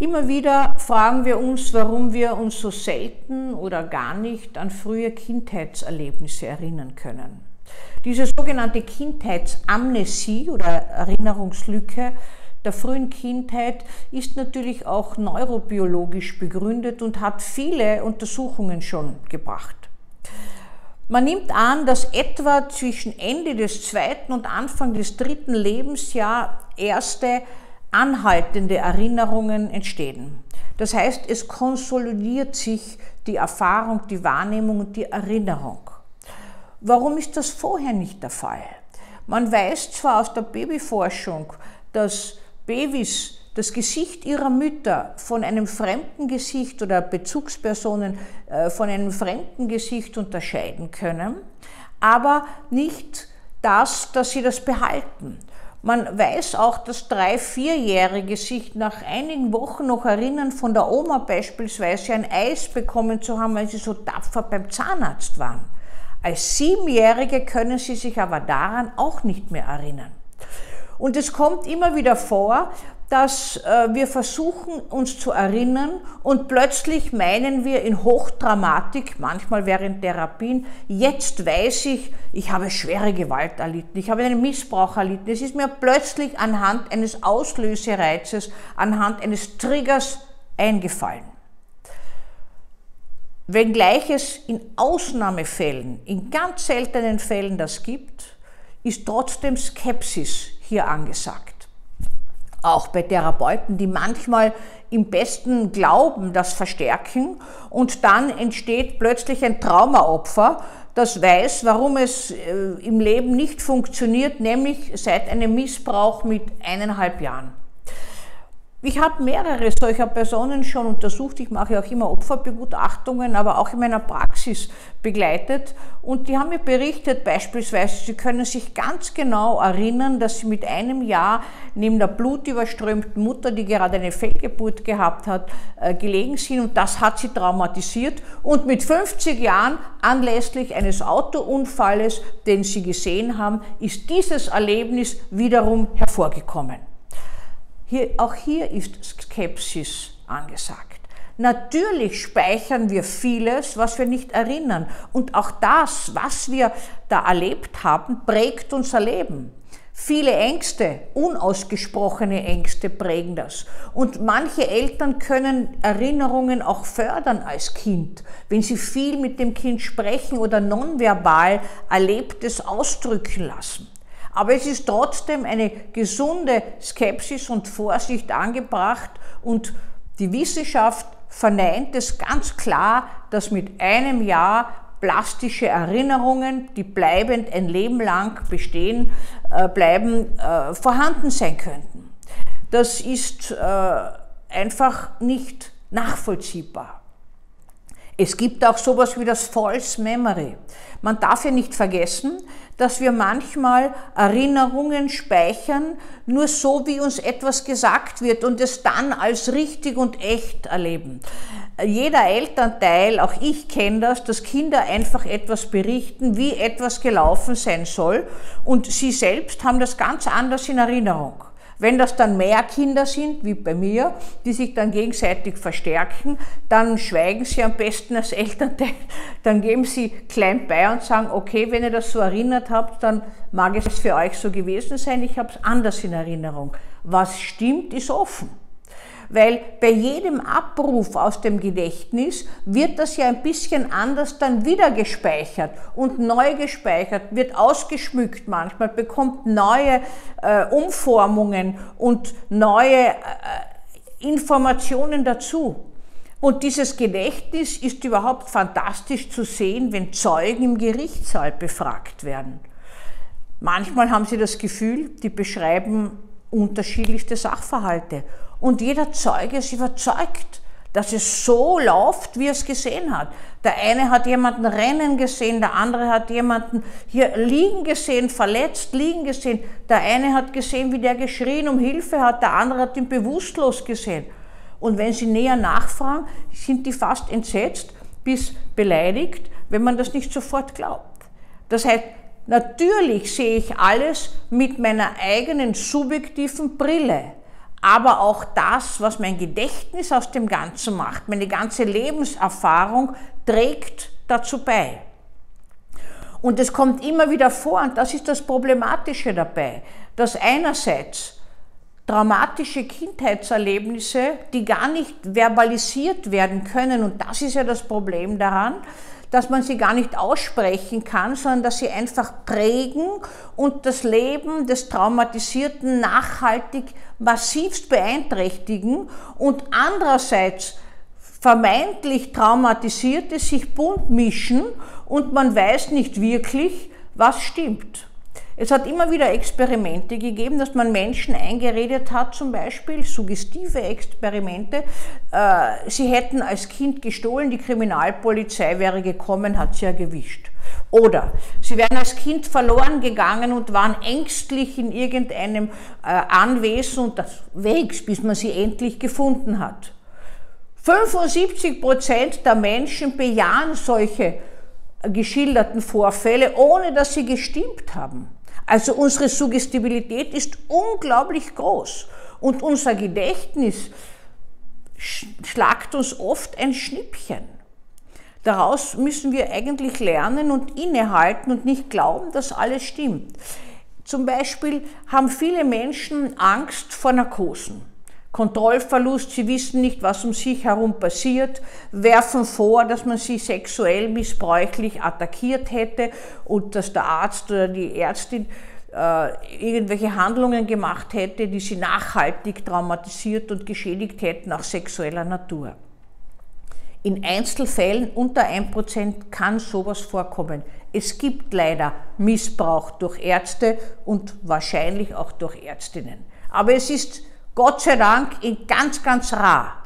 Immer wieder fragen wir uns, warum wir uns so selten oder gar nicht an frühe Kindheitserlebnisse erinnern können. Diese sogenannte Kindheitsamnesie oder Erinnerungslücke der frühen Kindheit ist natürlich auch neurobiologisch begründet und hat viele Untersuchungen schon gebracht. Man nimmt an, dass etwa zwischen Ende des zweiten und Anfang des dritten Lebensjahres erste anhaltende Erinnerungen entstehen. Das heißt, es konsolidiert sich die Erfahrung, die Wahrnehmung und die Erinnerung. Warum ist das vorher nicht der Fall? Man weiß zwar aus der Babyforschung, dass Babys das Gesicht ihrer Mütter von einem fremden Gesicht oder Bezugspersonen äh, von einem fremden Gesicht unterscheiden können, aber nicht das, dass sie das behalten. Man weiß auch, dass drei-, vierjährige sich nach einigen Wochen noch erinnern, von der Oma beispielsweise ein Eis bekommen zu haben, weil sie so tapfer beim Zahnarzt waren. Als Siebenjährige können sie sich aber daran auch nicht mehr erinnern. Und es kommt immer wieder vor, dass äh, wir versuchen, uns zu erinnern und plötzlich meinen wir in Hochdramatik, manchmal während Therapien, jetzt weiß ich, ich habe schwere Gewalt erlitten, ich habe einen Missbrauch erlitten. Es ist mir plötzlich anhand eines Auslösereizes, anhand eines Triggers eingefallen. Wenngleich es in Ausnahmefällen, in ganz seltenen Fällen das gibt, ist trotzdem Skepsis hier angesagt auch bei Therapeuten, die manchmal im besten Glauben das verstärken und dann entsteht plötzlich ein Traumaopfer, das weiß, warum es äh, im Leben nicht funktioniert, nämlich seit einem Missbrauch mit eineinhalb Jahren. Ich habe mehrere solcher Personen schon untersucht. Ich mache auch immer Opferbegutachtungen, aber auch in meiner Praxis begleitet. Und die haben mir berichtet, beispielsweise, sie können sich ganz genau erinnern, dass sie mit einem Jahr neben der blutüberströmten Mutter, die gerade eine Fehlgeburt gehabt hat, äh, gelegen sind. Und das hat sie traumatisiert. Und mit 50 Jahren, anlässlich eines Autounfalles, den sie gesehen haben, ist dieses Erlebnis wiederum hervorgekommen. Hier, auch hier ist Skepsis angesagt. Natürlich speichern wir vieles, was wir nicht erinnern. Und auch das, was wir da erlebt haben, prägt unser Leben. Viele Ängste, unausgesprochene Ängste prägen das. Und manche Eltern können Erinnerungen auch fördern als Kind, wenn sie viel mit dem Kind sprechen oder nonverbal Erlebtes ausdrücken lassen. Aber es ist trotzdem eine gesunde Skepsis und Vorsicht angebracht und die Wissenschaft verneint es ganz klar, dass mit einem Jahr plastische Erinnerungen, die bleibend ein Leben lang bestehen äh, bleiben, äh, vorhanden sein könnten. Das ist äh, einfach nicht nachvollziehbar. Es gibt auch sowas wie das False Memory. Man darf ja nicht vergessen, dass wir manchmal Erinnerungen speichern, nur so wie uns etwas gesagt wird und es dann als richtig und echt erleben. Jeder Elternteil, auch ich kenne das, dass Kinder einfach etwas berichten, wie etwas gelaufen sein soll und sie selbst haben das ganz anders in Erinnerung. Wenn das dann mehr Kinder sind, wie bei mir, die sich dann gegenseitig verstärken, dann schweigen sie am besten als Elternteil, dann geben sie klein bei und sagen, okay, wenn ihr das so erinnert habt, dann mag es für euch so gewesen sein, ich habe es anders in Erinnerung. Was stimmt, ist offen weil bei jedem Abruf aus dem Gedächtnis wird das ja ein bisschen anders dann wieder gespeichert und neu gespeichert, wird ausgeschmückt manchmal, bekommt neue äh, Umformungen und neue äh, Informationen dazu. Und dieses Gedächtnis ist überhaupt fantastisch zu sehen, wenn Zeugen im Gerichtssaal befragt werden. Manchmal haben sie das Gefühl, die beschreiben unterschiedlichste Sachverhalte und jeder Zeuge ist überzeugt, dass es so läuft, wie er es gesehen hat. Der eine hat jemanden rennen gesehen, der andere hat jemanden hier liegen gesehen, verletzt liegen gesehen. Der eine hat gesehen, wie der geschrien um Hilfe hat, der andere hat ihn bewusstlos gesehen. Und wenn sie näher nachfragen, sind die fast entsetzt bis beleidigt, wenn man das nicht sofort glaubt. Das heißt, natürlich sehe ich alles mit meiner eigenen subjektiven Brille. Aber auch das, was mein Gedächtnis aus dem Ganzen macht, meine ganze Lebenserfahrung trägt dazu bei. Und es kommt immer wieder vor, und das ist das Problematische dabei, dass einerseits traumatische Kindheitserlebnisse, die gar nicht verbalisiert werden können, und das ist ja das Problem daran, dass man sie gar nicht aussprechen kann, sondern dass sie einfach prägen und das Leben des Traumatisierten nachhaltig massivst beeinträchtigen und andererseits vermeintlich Traumatisierte sich bunt mischen und man weiß nicht wirklich, was stimmt. Es hat immer wieder Experimente gegeben, dass man Menschen eingeredet hat, zum Beispiel suggestive Experimente. Äh, sie hätten als Kind gestohlen, die Kriminalpolizei wäre gekommen, hat sie erwischt. Oder sie wären als Kind verloren gegangen und waren ängstlich in irgendeinem äh, Anwesen unterwegs, bis man sie endlich gefunden hat. 75 Prozent der Menschen bejahen solche geschilderten Vorfälle, ohne dass sie gestimmt haben. Also unsere Suggestibilität ist unglaublich groß und unser Gedächtnis schlagt uns oft ein Schnippchen. Daraus müssen wir eigentlich lernen und innehalten und nicht glauben, dass alles stimmt. Zum Beispiel haben viele Menschen Angst vor Narkosen. Kontrollverlust, sie wissen nicht, was um sich herum passiert, werfen vor, dass man sie sexuell missbräuchlich attackiert hätte und dass der Arzt oder die Ärztin äh, irgendwelche Handlungen gemacht hätte, die sie nachhaltig traumatisiert und geschädigt hätten, auch sexueller Natur. In Einzelfällen unter 1% kann sowas vorkommen. Es gibt leider Missbrauch durch Ärzte und wahrscheinlich auch durch Ärztinnen. Aber es ist Gott sei Dank in ganz, ganz rar.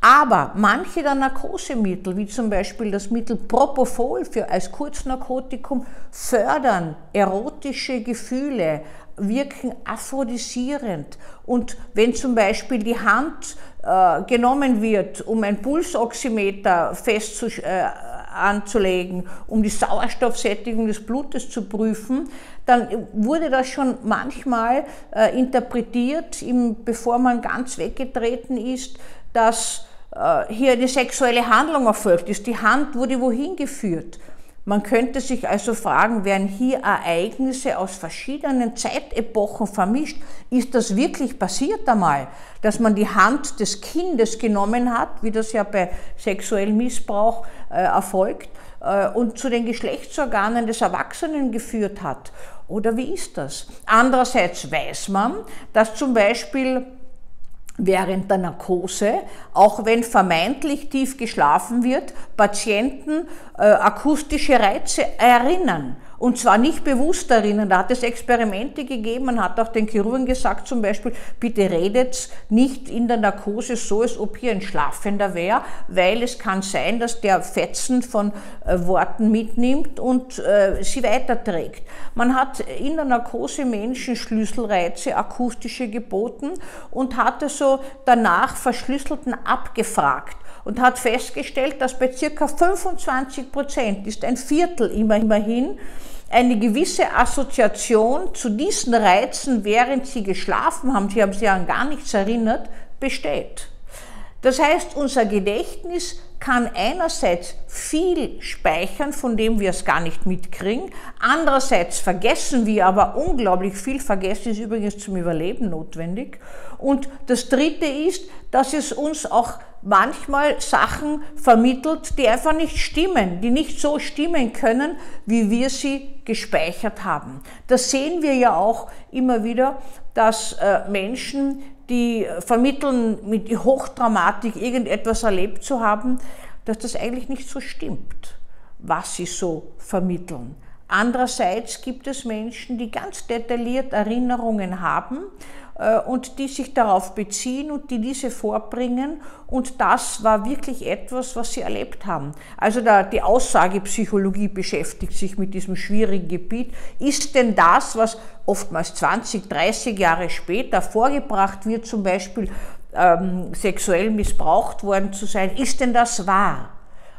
Aber manche der Narkosemittel, wie zum Beispiel das Mittel Propofol für, als Kurznarkotikum, fördern erotische Gefühle, wirken aphrodisierend. Und wenn zum Beispiel die Hand äh, genommen wird, um ein Pulsoximeter festzu, äh, anzulegen, um die Sauerstoffsättigung des Blutes zu prüfen, dann wurde das schon manchmal äh, interpretiert, im, bevor man ganz weggetreten ist, dass äh, hier eine sexuelle Handlung erfolgt ist. Die Hand wurde wohin geführt. Man könnte sich also fragen, werden hier Ereignisse aus verschiedenen Zeitepochen vermischt? Ist das wirklich passiert einmal, dass man die Hand des Kindes genommen hat, wie das ja bei sexuellem Missbrauch äh, erfolgt, äh, und zu den Geschlechtsorganen des Erwachsenen geführt hat? Oder wie ist das? Andererseits weiß man, dass zum Beispiel während der Narkose, auch wenn vermeintlich tief geschlafen wird, Patienten äh, akustische Reize erinnern. Und zwar nicht bewusst erinnern. Da hat es Experimente gegeben. Man hat auch den Chirurgen gesagt, zum Beispiel, bitte redet nicht in der Narkose so, als ob hier ein Schlafender wäre, weil es kann sein, dass der Fetzen von äh, Worten mitnimmt und äh, sie weiterträgt. Man hat in der Narkose Menschen Schlüsselreize, akustische geboten und hatte so danach Verschlüsselten abgefragt und hat festgestellt, dass bei circa 25 Prozent ist ein Viertel immerhin eine gewisse Assoziation zu diesen Reizen, während sie geschlafen haben, sie haben sich an gar nichts erinnert, besteht. Das heißt, unser Gedächtnis kann einerseits viel speichern, von dem wir es gar nicht mitkriegen, andererseits vergessen wir aber unglaublich viel. Vergessen ist übrigens zum Überleben notwendig. Und das Dritte ist, dass es uns auch manchmal Sachen vermittelt, die einfach nicht stimmen, die nicht so stimmen können, wie wir sie gespeichert haben. Das sehen wir ja auch immer wieder, dass äh, Menschen, die vermitteln, mit Hochdramatik irgendetwas erlebt zu haben, dass das eigentlich nicht so stimmt, was sie so vermitteln. Andererseits gibt es Menschen, die ganz detailliert Erinnerungen haben äh, und die sich darauf beziehen und die diese vorbringen. Und das war wirklich etwas, was sie erlebt haben. Also da, die Aussagepsychologie beschäftigt sich mit diesem schwierigen Gebiet. Ist denn das, was oftmals 20, 30 Jahre später vorgebracht wird, zum Beispiel ähm, sexuell missbraucht worden zu sein, ist denn das wahr?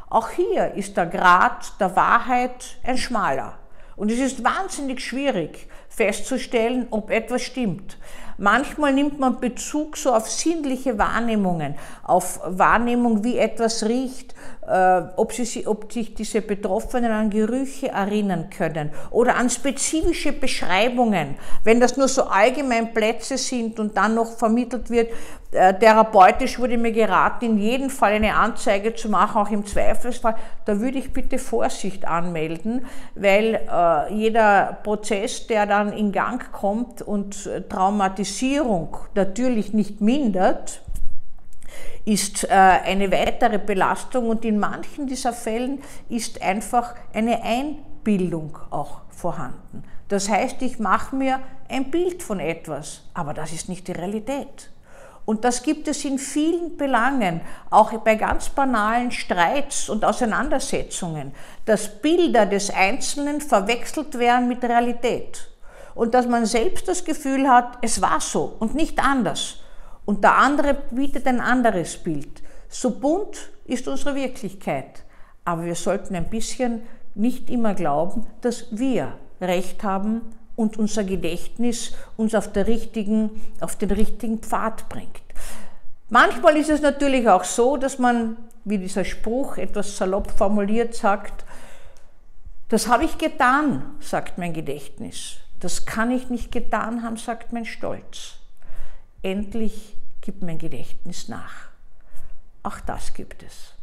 Auch hier ist der Grad der Wahrheit ein schmaler. Und es ist wahnsinnig schwierig, festzustellen, ob etwas stimmt. Manchmal nimmt man Bezug so auf sinnliche Wahrnehmungen, auf Wahrnehmung, wie etwas riecht, äh, ob, sie, ob sich diese Betroffenen an Gerüche erinnern können oder an spezifische Beschreibungen. Wenn das nur so allgemein Plätze sind und dann noch vermittelt wird, äh, therapeutisch wurde mir geraten, in jedem Fall eine Anzeige zu machen, auch im Zweifelsfall, da würde ich bitte Vorsicht anmelden, weil äh, jeder Prozess, der dann in Gang kommt und Traumatisierung natürlich nicht mindert, ist äh, eine weitere Belastung und in manchen dieser Fällen ist einfach eine Einbildung auch vorhanden. Das heißt, ich mache mir ein Bild von etwas, aber das ist nicht die Realität. Und das gibt es in vielen Belangen, auch bei ganz banalen Streits und Auseinandersetzungen, dass Bilder des Einzelnen verwechselt werden mit Realität. Und dass man selbst das Gefühl hat, es war so und nicht anders. Und der andere bietet ein anderes Bild. So bunt ist unsere Wirklichkeit. Aber wir sollten ein bisschen nicht immer glauben, dass wir Recht haben und unser Gedächtnis uns auf, richtigen, auf den richtigen Pfad bringt. Manchmal ist es natürlich auch so, dass man, wie dieser Spruch etwas salopp formuliert sagt, das habe ich getan, sagt mein Gedächtnis. Das kann ich nicht getan haben, sagt mein Stolz. Endlich gibt mein Gedächtnis nach. Auch das gibt es.